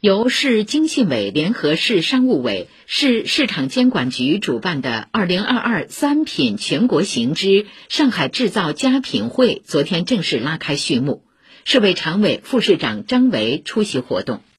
由市经信委联合市商务委、市市场监管局主办的“二零二二三品全国行之上海制造佳品会”昨天正式拉开序幕。市委常委、副市长张维出席活动。